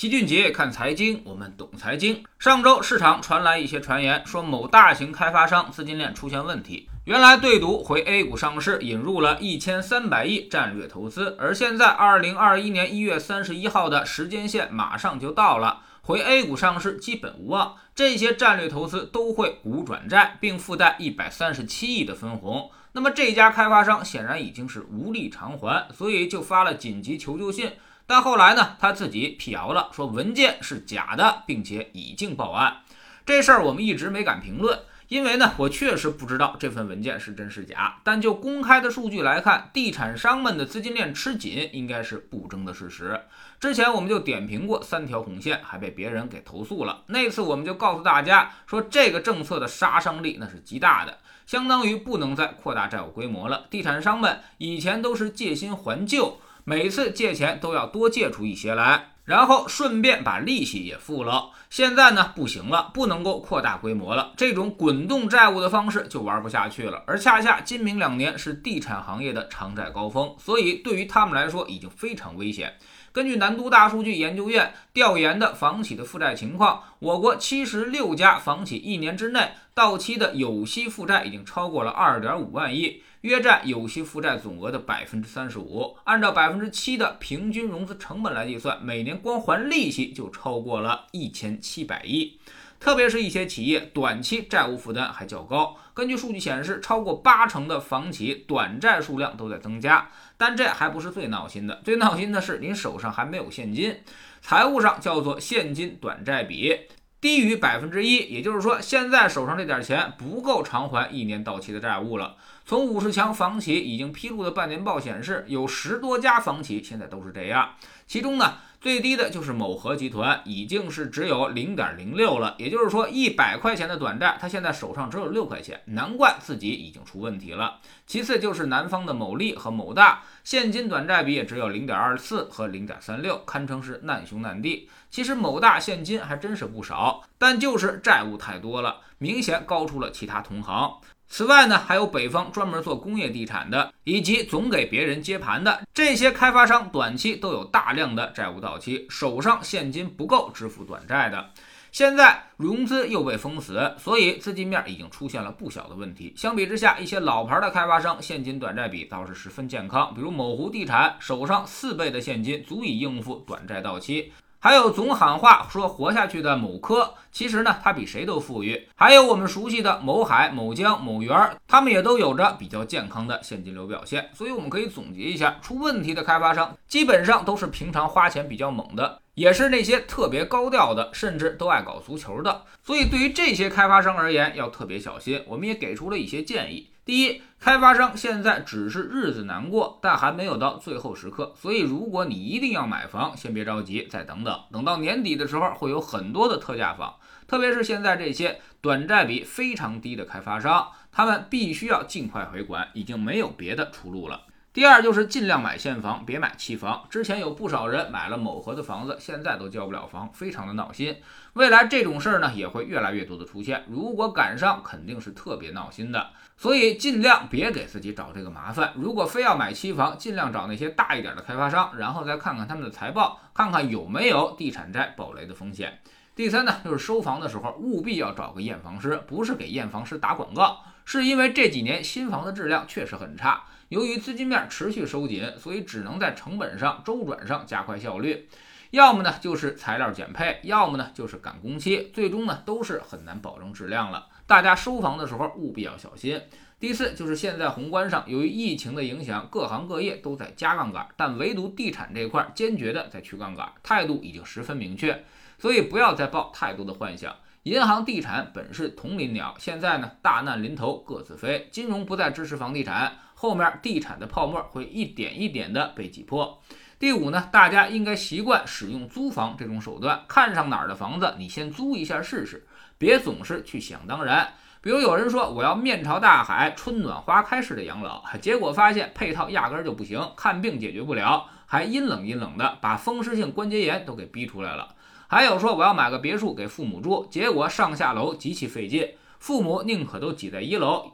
齐俊杰看财经，我们懂财经。上周市场传来一些传言，说某大型开发商资金链出现问题。原来对赌回 A 股上市，引入了一千三百亿战略投资，而现在二零二一年一月三十一号的时间线马上就到了，回 A 股上市基本无望。这些战略投资都会股转债，并附带一百三十七亿的分红。那么这家开发商显然已经是无力偿还，所以就发了紧急求救信。但后来呢，他自己辟谣了，说文件是假的，并且已经报案。这事儿我们一直没敢评论，因为呢，我确实不知道这份文件是真是假。但就公开的数据来看，地产商们的资金链吃紧，应该是不争的事实。之前我们就点评过三条红线，还被别人给投诉了。那次我们就告诉大家说，这个政策的杀伤力那是极大的，相当于不能再扩大债务规模了。地产商们以前都是借新还旧。每次借钱都要多借出一些来，然后顺便把利息也付了。现在呢不行了，不能够扩大规模了，这种滚动债务的方式就玩不下去了。而恰恰今明两年是地产行业的偿债高峰，所以对于他们来说已经非常危险。根据南都大数据研究院调研的房企的负债情况，我国七十六家房企一年之内到期的有息负债已经超过了二点五万亿。约占有息负债总额的百分之三十五，按照百分之七的平均融资成本来计算，每年光还利息就超过了一千七百亿。特别是一些企业短期债务负担还较高。根据数据显示，超过八成的房企短债数量都在增加。但这还不是最闹心的，最闹心的是您手上还没有现金，财务上叫做现金短债比。低于百分之一，也就是说，现在手上这点钱不够偿还一年到期的债务了。从五十强房企已经披露的半年报显示，有十多家房企现在都是这样。其中呢，最低的就是某和集团，已经是只有零点零六了。也就是说，一百块钱的短债，他现在手上只有六块钱，难怪自己已经出问题了。其次就是南方的某利和某大，现金短债比也只有零点二四和零点三六，堪称是难兄难弟。其实某大现金还真是不少，但就是债务太多了，明显高出了其他同行。此外呢，还有北方专门做工业地产的，以及总给别人接盘的这些开发商，短期都有大量的债务到期，手上现金不够支付短债的。现在融资又被封死，所以资金面已经出现了不小的问题。相比之下，一些老牌的开发商现金短债比倒是十分健康，比如某湖地产，手上四倍的现金足以应付短债到期。还有总喊话说活下去的某科，其实呢，它比谁都富裕。还有我们熟悉的某海、某江、某园，他们也都有着比较健康的现金流表现。所以我们可以总结一下，出问题的开发商基本上都是平常花钱比较猛的，也是那些特别高调的，甚至都爱搞足球的。所以对于这些开发商而言，要特别小心。我们也给出了一些建议。第一，开发商现在只是日子难过，但还没有到最后时刻。所以，如果你一定要买房，先别着急，再等等，等到年底的时候，会有很多的特价房。特别是现在这些短债比非常低的开发商，他们必须要尽快回款，已经没有别的出路了。第二，就是尽量买现房，别买期房。之前有不少人买了某河的房子，现在都交不了房，非常的闹心。未来这种事儿呢，也会越来越多的出现。如果赶上，肯定是特别闹心的。所以尽量别给自己找这个麻烦。如果非要买期房，尽量找那些大一点的开发商，然后再看看他们的财报，看看有没有地产债暴雷的风险。第三呢，就是收房的时候务必要找个验房师，不是给验房师打广告，是因为这几年新房的质量确实很差。由于资金面持续收紧，所以只能在成本上、周转上加快效率。要么呢就是材料减配，要么呢就是赶工期，最终呢都是很难保证质量了。大家收房的时候务必要小心。第四就是现在宏观上由于疫情的影响，各行各业都在加杠杆，但唯独地产这块坚决的在去杠杆，态度已经十分明确。所以不要再抱太多的幻想。银行、地产本是同林鸟，现在呢大难临头各自飞，金融不再支持房地产，后面地产的泡沫会一点一点的被挤破。第五呢，大家应该习惯使用租房这种手段，看上哪儿的房子，你先租一下试试。别总是去想当然，比如有人说我要面朝大海、春暖花开式的养老，结果发现配套压根就不行，看病解决不了，还阴冷阴冷的，把风湿性关节炎都给逼出来了。还有说我要买个别墅给父母住，结果上下楼极其费劲，父母宁可都挤在一楼。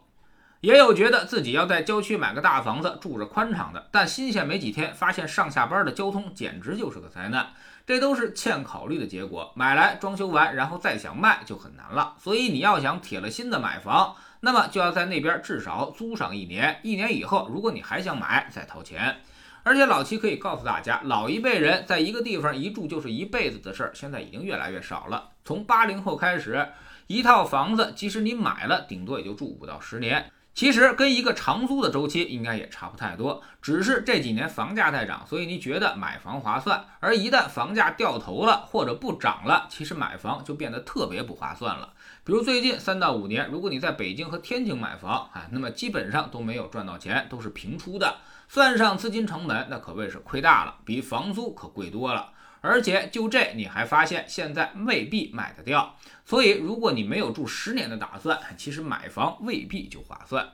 也有觉得自己要在郊区买个大房子住着宽敞的，但新鲜没几天，发现上下班的交通简直就是个灾难。这都是欠考虑的结果。买来装修完，然后再想卖就很难了。所以你要想铁了心的买房，那么就要在那边至少租上一年。一年以后，如果你还想买，再掏钱。而且老齐可以告诉大家，老一辈人在一个地方一住就是一辈子的事儿，现在已经越来越少了。从八零后开始，一套房子即使你买了，顶多也就住五到十年。其实跟一个长租的周期应该也差不太多，只是这几年房价在涨，所以你觉得买房划算。而一旦房价掉头了或者不涨了，其实买房就变得特别不划算了。比如最近三到五年，如果你在北京和天津买房啊，那么基本上都没有赚到钱，都是平出的，算上资金成本，那可谓是亏大了，比房租可贵多了。而且就这，你还发现现在未必卖得掉。所以，如果你没有住十年的打算，其实买房未必就划算。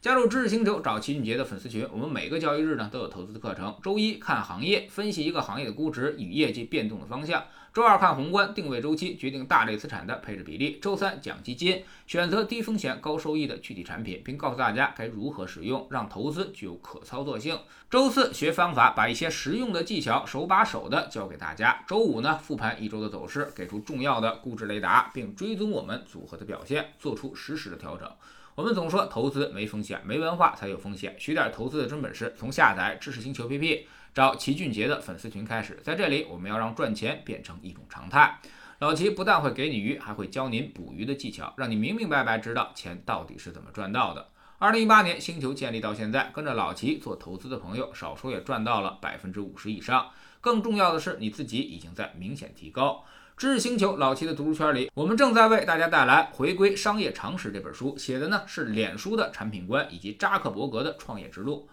加入知识星球，找齐俊杰的粉丝群。我们每个交易日呢都有投资的课程。周一看行业，分析一个行业的估值与业绩变动的方向。周二看宏观，定位周期，决定大类资产的配置比例。周三讲基金，选择低风险高收益的具体产品，并告诉大家该如何使用，让投资具有可操作性。周四学方法，把一些实用的技巧手把手的教给大家。周五呢复盘一周的走势，给出重要的估值雷达，并追踪我们组合的表现，做出实时的调整。我们总说投资没风险，没文化才有风险。学点投资的真本事，从下载知识星球 P P 找齐俊杰的粉丝群开始。在这里，我们要让赚钱变成一种常态。老齐不但会给你鱼，还会教您捕鱼的技巧，让你明明白白知道钱到底是怎么赚到的。二零一八年星球建立到现在，跟着老齐做投资的朋友，少说也赚到了百分之五十以上。更重要的是，你自己已经在明显提高。知识星球老齐的读书圈里，我们正在为大家带来《回归商业常识》这本书，写的呢是脸书的产品观以及扎克伯格的创业之路。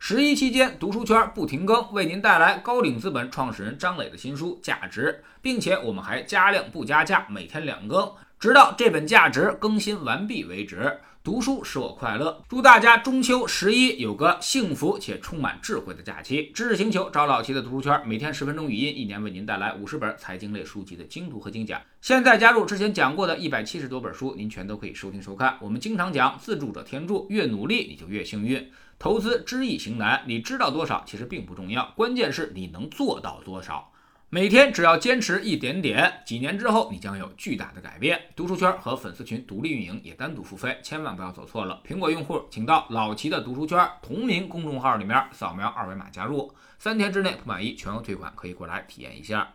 十一期间，读书圈不停更，为您带来高瓴资本创始人张磊的新书《价值》，并且我们还加量不加价，每天两更，直到这本《价值》更新完毕为止。读书使我快乐，祝大家中秋十一有个幸福且充满智慧的假期。知识星球找老齐的读书圈，每天十分钟语音，一年为您带来五十本财经类书籍的精读和精讲。现在加入之前讲过的一百七十多本书，您全都可以收听收看。我们经常讲自助者天助，越努力你就越幸运。投资知易行难，你知道多少其实并不重要，关键是你能做到多少。每天只要坚持一点点，几年之后你将有巨大的改变。读书圈和粉丝群独立运营，也单独付费，千万不要走错了。苹果用户请到老齐的读书圈同名公众号里面扫描二维码加入，三天之内不满意全额退款，可以过来体验一下。